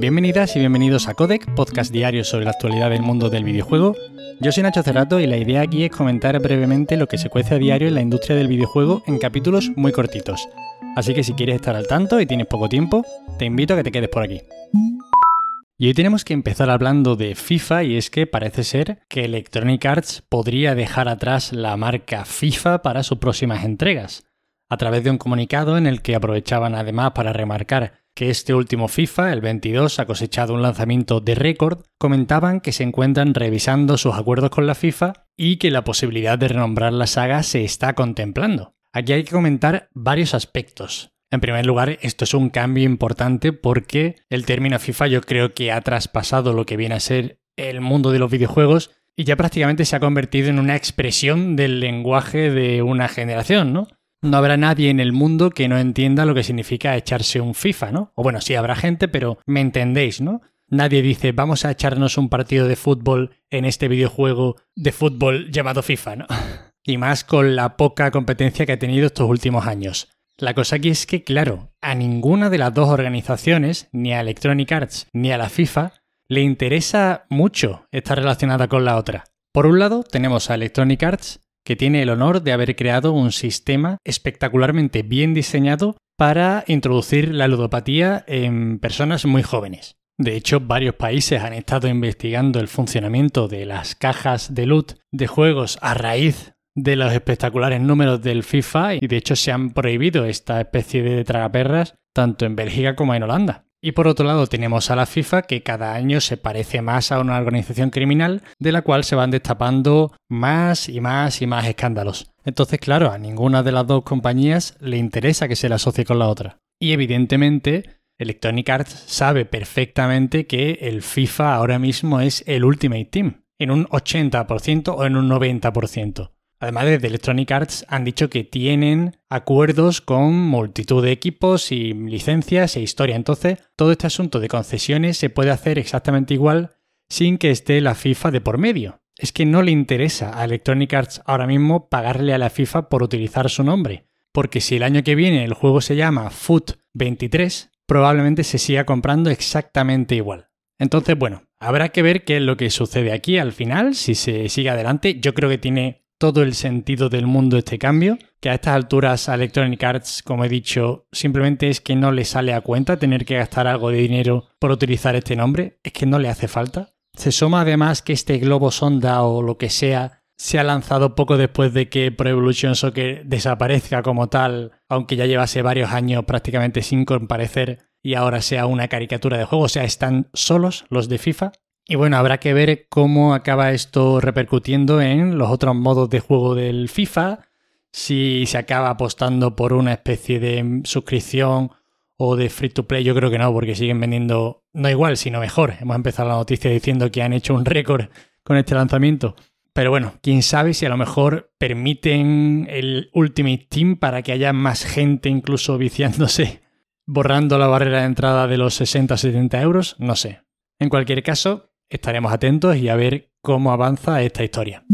Bienvenidas y bienvenidos a Codec, podcast diario sobre la actualidad del mundo del videojuego. Yo soy Nacho Cerrato y la idea aquí es comentar brevemente lo que se cuece a diario en la industria del videojuego en capítulos muy cortitos. Así que si quieres estar al tanto y tienes poco tiempo, te invito a que te quedes por aquí. Y hoy tenemos que empezar hablando de FIFA y es que parece ser que Electronic Arts podría dejar atrás la marca FIFA para sus próximas entregas, a través de un comunicado en el que aprovechaban además para remarcar que este último FIFA, el 22, ha cosechado un lanzamiento de récord, comentaban que se encuentran revisando sus acuerdos con la FIFA y que la posibilidad de renombrar la saga se está contemplando. Aquí hay que comentar varios aspectos. En primer lugar, esto es un cambio importante porque el término FIFA yo creo que ha traspasado lo que viene a ser el mundo de los videojuegos y ya prácticamente se ha convertido en una expresión del lenguaje de una generación, ¿no? No habrá nadie en el mundo que no entienda lo que significa echarse un FIFA, ¿no? O bueno, sí habrá gente, pero me entendéis, ¿no? Nadie dice, vamos a echarnos un partido de fútbol en este videojuego de fútbol llamado FIFA, ¿no? Y más con la poca competencia que ha tenido estos últimos años. La cosa aquí es que, claro, a ninguna de las dos organizaciones, ni a Electronic Arts ni a la FIFA, le interesa mucho estar relacionada con la otra. Por un lado, tenemos a Electronic Arts, que tiene el honor de haber creado un sistema espectacularmente bien diseñado para introducir la ludopatía en personas muy jóvenes. De hecho, varios países han estado investigando el funcionamiento de las cajas de loot de juegos a raíz de los espectaculares números del FIFA y de hecho se han prohibido esta especie de tragaperras tanto en Bélgica como en Holanda. Y por otro lado tenemos a la FIFA que cada año se parece más a una organización criminal de la cual se van destapando más y más y más escándalos. Entonces claro, a ninguna de las dos compañías le interesa que se la asocie con la otra. Y evidentemente Electronic Arts sabe perfectamente que el FIFA ahora mismo es el Ultimate Team, en un 80% o en un 90%. Además, desde Electronic Arts han dicho que tienen acuerdos con multitud de equipos y licencias e historia. Entonces, todo este asunto de concesiones se puede hacer exactamente igual sin que esté la FIFA de por medio. Es que no le interesa a Electronic Arts ahora mismo pagarle a la FIFA por utilizar su nombre. Porque si el año que viene el juego se llama Foot 23, probablemente se siga comprando exactamente igual. Entonces, bueno, habrá que ver qué es lo que sucede aquí al final, si se sigue adelante. Yo creo que tiene todo el sentido del mundo este cambio, que a estas alturas a Electronic Arts, como he dicho, simplemente es que no le sale a cuenta tener que gastar algo de dinero por utilizar este nombre, es que no le hace falta. Se suma además que este globo sonda o lo que sea se ha lanzado poco después de que Pro Evolution Soccer desaparezca como tal, aunque ya llevase varios años prácticamente sin comparecer y ahora sea una caricatura de juego, o sea, están solos los de FIFA. Y bueno, habrá que ver cómo acaba esto repercutiendo en los otros modos de juego del FIFA, si se acaba apostando por una especie de suscripción o de free to play, yo creo que no, porque siguen vendiendo no igual, sino mejor. Hemos empezado la noticia diciendo que han hecho un récord con este lanzamiento. Pero bueno, quién sabe si a lo mejor permiten el Ultimate Team para que haya más gente incluso viciándose, borrando la barrera de entrada de los 60-70 euros, no sé. En cualquier caso, estaremos atentos y a ver cómo avanza esta historia.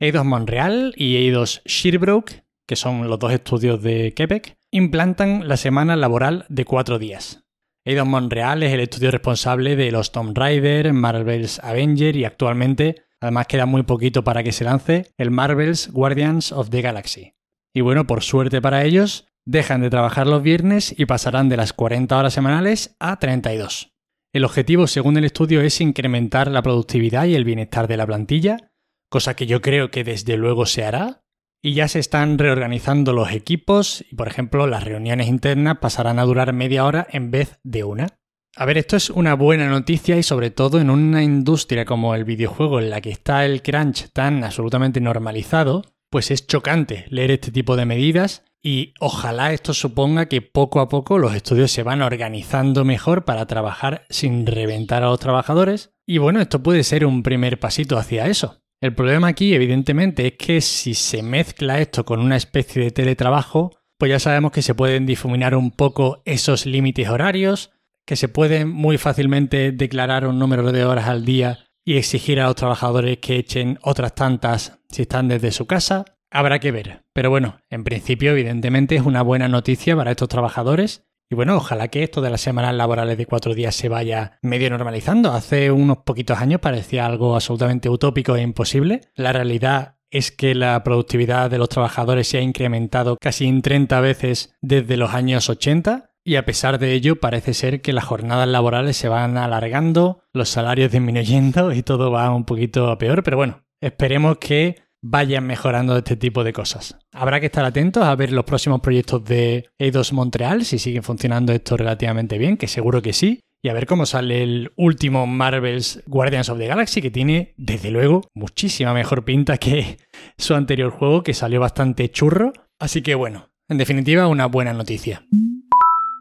Eidos Montreal y Eidos Sherbrooke, que son los dos estudios de Quebec, implantan la semana laboral de cuatro días. Eidos Montreal es el estudio responsable de los Tomb Raider, Marvel's Avenger y actualmente, además queda muy poquito para que se lance, el Marvel's Guardians of the Galaxy. Y bueno, por suerte para ellos, dejan de trabajar los viernes y pasarán de las 40 horas semanales a 32. El objetivo, según el estudio, es incrementar la productividad y el bienestar de la plantilla, cosa que yo creo que desde luego se hará, y ya se están reorganizando los equipos y, por ejemplo, las reuniones internas pasarán a durar media hora en vez de una. A ver, esto es una buena noticia y sobre todo en una industria como el videojuego en la que está el crunch tan absolutamente normalizado, pues es chocante leer este tipo de medidas y ojalá esto suponga que poco a poco los estudios se van organizando mejor para trabajar sin reventar a los trabajadores. Y bueno, esto puede ser un primer pasito hacia eso. El problema aquí, evidentemente, es que si se mezcla esto con una especie de teletrabajo, pues ya sabemos que se pueden difuminar un poco esos límites horarios, que se pueden muy fácilmente declarar un número de horas al día y exigir a los trabajadores que echen otras tantas si están desde su casa. Habrá que ver. Pero bueno, en principio, evidentemente, es una buena noticia para estos trabajadores Y bueno, ojalá que esto de las semanas laborales de cuatro días se vaya medio normalizando. Hace unos poquitos años parecía algo absolutamente utópico e imposible. La realidad es que la productividad de los trabajadores se ha incrementado casi en 30 veces desde los años 80 y a pesar de ello parece ser que las jornadas laborales se van alargando, los salarios disminuyendo y todo va un poquito a peor, pero bueno, esperemos que vayan mejorando este tipo de cosas. Habrá que estar atentos a ver los próximos proyectos de Eidos Montreal, si siguen funcionando esto relativamente bien, que seguro que sí. Y a ver cómo sale el último Marvel's Guardians of the Galaxy, que tiene, desde luego, muchísima mejor pinta que su anterior juego, que salió bastante churro. Así que bueno, en definitiva, una buena noticia.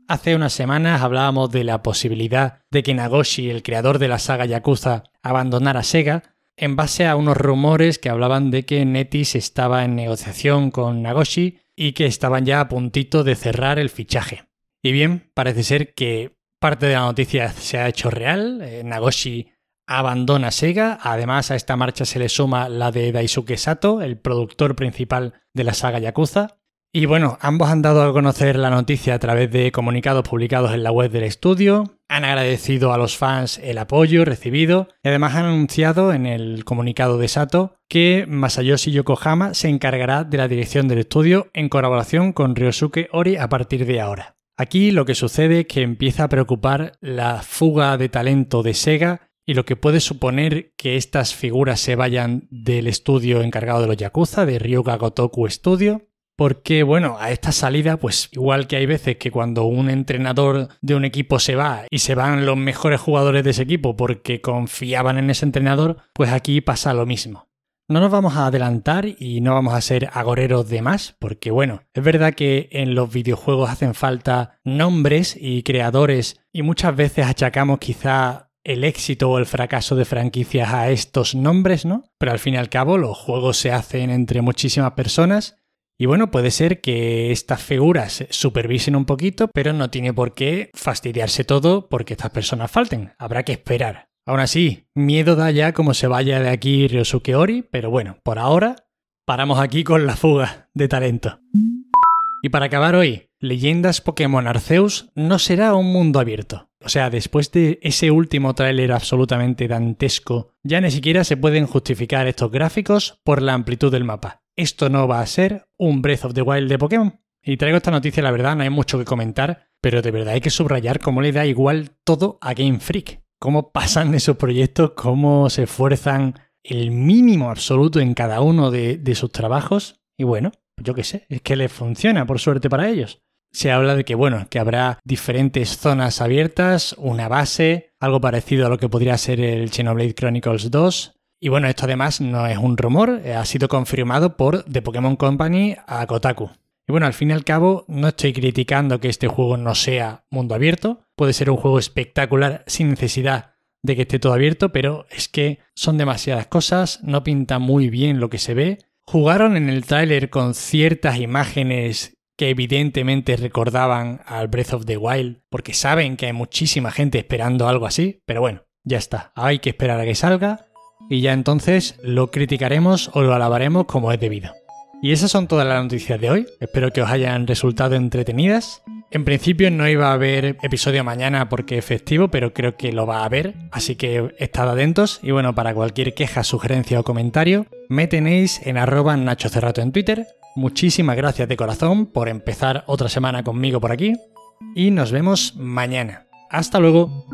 Hace unas semanas hablábamos de la posibilidad de que Nagoshi, el creador de la saga Yakuza, abandonara Sega, en base a unos rumores que hablaban de que Netis estaba en negociación con Nagoshi y que estaban ya a puntito de cerrar el fichaje. Y bien, parece ser que parte de la noticia se ha hecho real. Eh, Nagoshi abandona Sega. Además, a esta marcha se le suma la de Daisuke Sato, el productor principal de la saga Yakuza. Y bueno, ambos han dado a conocer la noticia a través de comunicados publicados en la web del estudio, han agradecido a los fans el apoyo recibido. Y además han anunciado en el comunicado de Sato que Masayoshi Yokohama se encargará de la dirección del estudio en colaboración con Ryosuke Ori a partir de ahora. Aquí lo que sucede es que empieza a preocupar la fuga de talento de Sega y lo que puede suponer que estas figuras se vayan del estudio encargado de los Yakuza, de Ryuga Gotoku Studio, porque, bueno, a esta salida, pues igual que hay veces que cuando un entrenador de un equipo se va y se van los mejores jugadores de ese equipo porque confiaban en ese entrenador, pues aquí pasa lo mismo. No nos vamos a adelantar y no vamos a ser agoreros de más, porque bueno, es verdad que en los videojuegos hacen falta nombres y creadores y muchas veces achacamos quizá el éxito o el fracaso de franquicias a estos nombres, ¿no? Pero al fin y al cabo los juegos se hacen entre muchísimas personas y bueno, puede ser que estas figuras supervisen un poquito, pero no tiene por qué fastidiarse todo porque estas personas falten. Habrá que esperar. Aún así, miedo da ya como se vaya de aquí Ryosuke Ori, pero bueno, por ahora paramos aquí con la fuga de talento. Y para acabar hoy, Leyendas Pokémon Arceus no será un mundo abierto. O sea, después de ese último tráiler absolutamente dantesco, ya ni siquiera se pueden justificar estos gráficos por la amplitud del mapa esto no va a ser un Breath of the Wild de Pokémon. Y traigo esta noticia, la verdad, no hay mucho que comentar, pero de verdad hay que subrayar cómo le da igual todo a Game Freak. Cómo pasan esos proyectos, cómo se esfuerzan el mínimo absoluto en cada uno de, de sus trabajos. Y bueno, yo qué sé, es que les funciona, por suerte para ellos. Se habla de que, bueno, que habrá diferentes zonas abiertas, una base, algo parecido a lo que podría ser el Xenoblade Chronicles 2, y bueno, esto además no es un rumor, eh, ha sido confirmado por The Pokémon Company a Kotaku. Y bueno, al fin y al cabo, no estoy criticando que este juego no sea mundo abierto. Puede ser un juego espectacular sin necesidad de que esté todo abierto, pero es que son demasiadas cosas, no pinta muy bien lo que se ve. Jugaron en el tráiler con ciertas imágenes que evidentemente recordaban al Breath of the Wild, porque saben que hay muchísima gente esperando algo así, pero bueno, ya está, hay que esperar a que salga y ya entonces lo criticaremos o lo alabaremos como es debido. Y esas son todas las noticias de hoy, espero que os hayan resultado entretenidas. En principio no iba a haber episodio mañana porque es festivo, pero creo que lo va a haber, así que estad atentos y bueno, para cualquier queja, sugerencia o comentario, me tenéis en arroba Nacho Cerrato en Twitter. Muchísimas gracias de corazón por empezar otra semana conmigo por aquí y nos vemos mañana. Hasta luego.